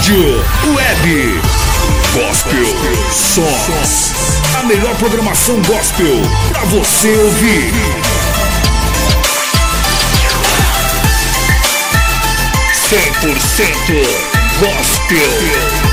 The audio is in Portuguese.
Rádio Web Gospel Sons. A melhor programação gospel pra você ouvir. Cem por cento gospel.